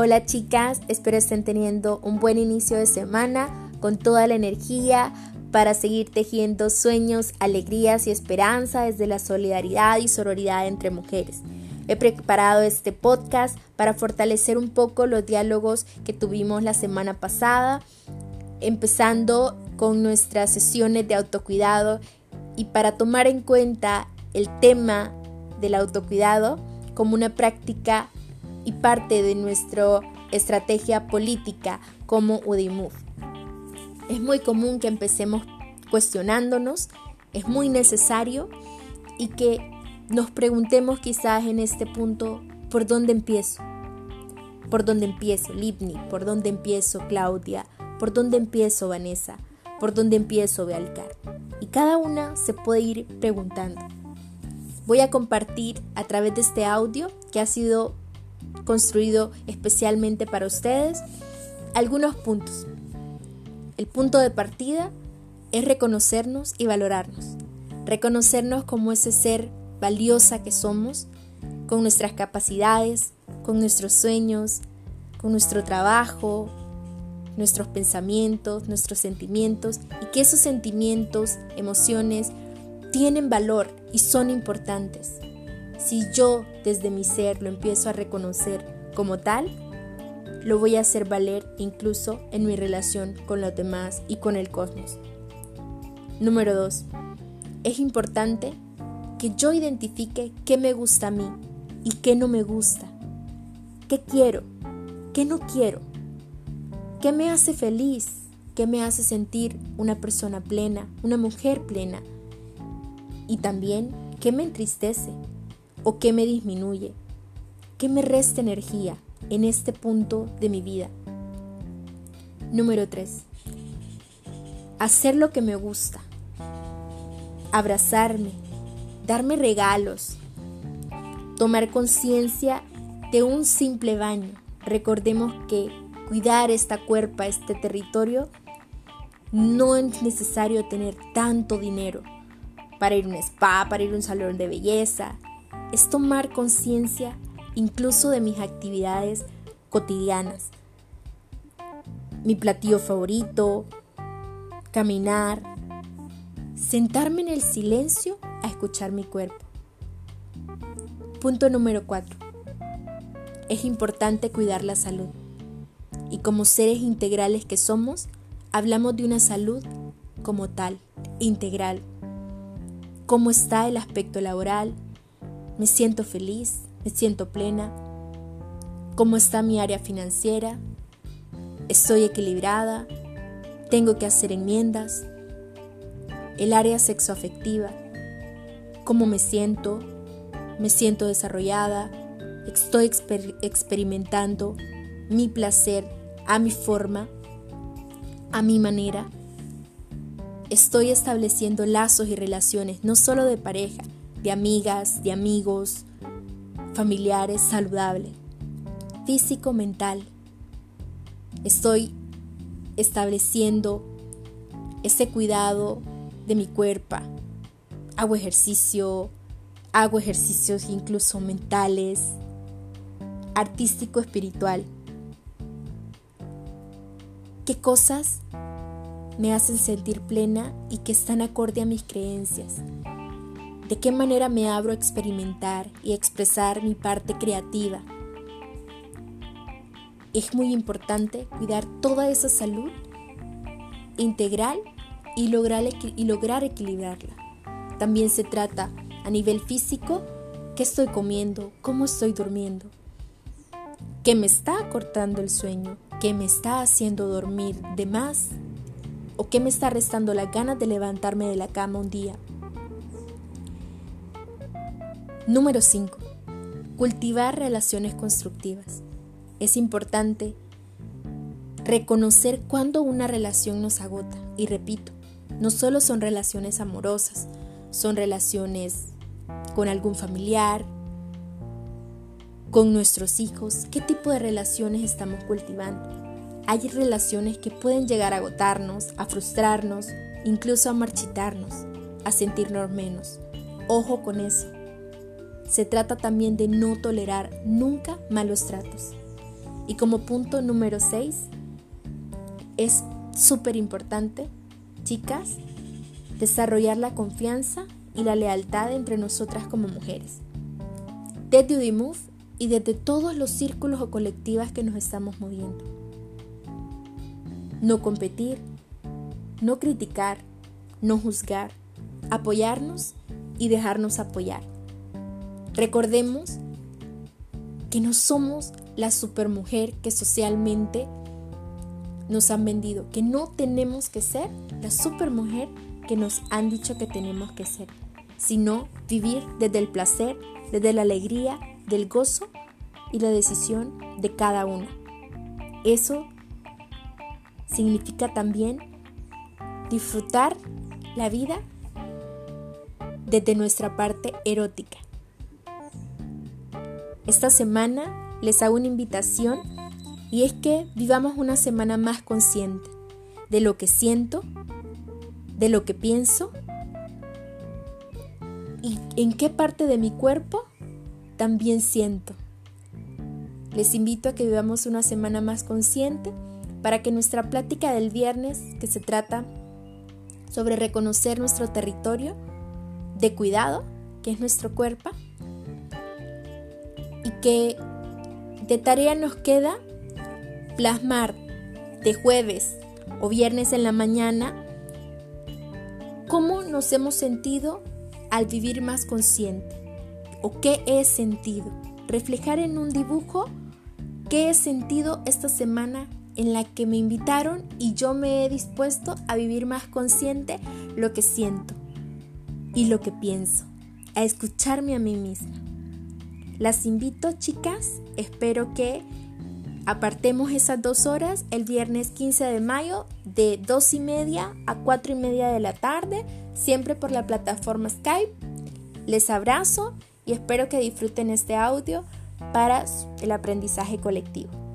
Hola chicas, espero estén teniendo un buen inicio de semana con toda la energía para seguir tejiendo sueños, alegrías y esperanza desde la solidaridad y sororidad entre mujeres. He preparado este podcast para fortalecer un poco los diálogos que tuvimos la semana pasada, empezando con nuestras sesiones de autocuidado y para tomar en cuenta el tema del autocuidado como una práctica y parte de nuestra estrategia política como UDIMUF. Es muy común que empecemos cuestionándonos, es muy necesario y que nos preguntemos quizás en este punto, ¿por dónde empiezo? ¿Por dónde empiezo, Libni? ¿Por dónde empiezo, Claudia? ¿Por dónde empiezo, Vanessa? ¿Por dónde empiezo, Bealcar? Y cada una se puede ir preguntando. Voy a compartir a través de este audio que ha sido construido especialmente para ustedes algunos puntos. El punto de partida es reconocernos y valorarnos. Reconocernos como ese ser valiosa que somos, con nuestras capacidades, con nuestros sueños, con nuestro trabajo, nuestros pensamientos, nuestros sentimientos y que esos sentimientos, emociones tienen valor y son importantes. Si yo desde mi ser lo empiezo a reconocer como tal, lo voy a hacer valer incluso en mi relación con los demás y con el cosmos. Número 2. Es importante que yo identifique qué me gusta a mí y qué no me gusta. ¿Qué quiero? ¿Qué no quiero? ¿Qué me hace feliz? ¿Qué me hace sentir una persona plena, una mujer plena? Y también, ¿qué me entristece? ¿O qué me disminuye? ¿Qué me resta energía en este punto de mi vida? Número 3. Hacer lo que me gusta. Abrazarme. Darme regalos. Tomar conciencia de un simple baño. Recordemos que cuidar esta cuerpa, este territorio, no es necesario tener tanto dinero para ir a un spa, para ir a un salón de belleza. Es tomar conciencia incluso de mis actividades cotidianas. Mi platillo favorito, caminar, sentarme en el silencio a escuchar mi cuerpo. Punto número 4. Es importante cuidar la salud y como seres integrales que somos, hablamos de una salud como tal, integral. ¿Cómo está el aspecto laboral? ¿Me siento feliz? ¿Me siento plena? ¿Cómo está mi área financiera? ¿Estoy equilibrada? ¿Tengo que hacer enmiendas? ¿El área sexoafectiva? ¿Cómo me siento? ¿Me siento desarrollada? ¿Estoy experimentando mi placer a mi forma, a mi manera. Estoy estableciendo lazos y relaciones, no solo de pareja, de amigas, de amigos, familiares, saludable, físico, mental. Estoy estableciendo ese cuidado de mi cuerpo. Hago ejercicio, hago ejercicios incluso mentales, artístico, espiritual qué cosas me hacen sentir plena y que están acorde a mis creencias. De qué manera me abro a experimentar y expresar mi parte creativa. Es muy importante cuidar toda esa salud integral y lograr, lograr equilibrarla. También se trata a nivel físico, qué estoy comiendo, cómo estoy durmiendo, qué me está cortando el sueño, ¿Qué me está haciendo dormir de más o qué me está restando las ganas de levantarme de la cama un día. Número 5. Cultivar relaciones constructivas. Es importante reconocer cuando una relación nos agota. Y repito, no solo son relaciones amorosas, son relaciones con algún familiar, con nuestros hijos, qué tipo de relaciones estamos cultivando. Hay relaciones que pueden llegar a agotarnos, a frustrarnos, incluso a marchitarnos, a sentirnos menos. Ojo con eso. Se trata también de no tolerar nunca malos tratos. Y como punto número 6, es súper importante, chicas, desarrollar la confianza y la lealtad entre nosotras como mujeres. Desde Udimove y desde todos los círculos o colectivas que nos estamos moviendo. No competir, no criticar, no juzgar, apoyarnos y dejarnos apoyar. Recordemos que no somos la supermujer que socialmente nos han vendido, que no tenemos que ser la supermujer que nos han dicho que tenemos que ser, sino vivir desde el placer, desde la alegría, del gozo y la decisión de cada una. Eso significa también disfrutar la vida desde nuestra parte erótica. Esta semana les hago una invitación y es que vivamos una semana más consciente de lo que siento, de lo que pienso y en qué parte de mi cuerpo también siento. Les invito a que vivamos una semana más consciente para que nuestra plática del viernes, que se trata sobre reconocer nuestro territorio de cuidado, que es nuestro cuerpo, que de tarea nos queda plasmar de jueves o viernes en la mañana cómo nos hemos sentido al vivir más consciente o qué he sentido. Reflejar en un dibujo qué he sentido esta semana en la que me invitaron y yo me he dispuesto a vivir más consciente lo que siento y lo que pienso, a escucharme a mí misma. Las invito chicas, espero que apartemos esas dos horas el viernes 15 de mayo de 2 y media a 4 y media de la tarde, siempre por la plataforma Skype. Les abrazo y espero que disfruten este audio para el aprendizaje colectivo.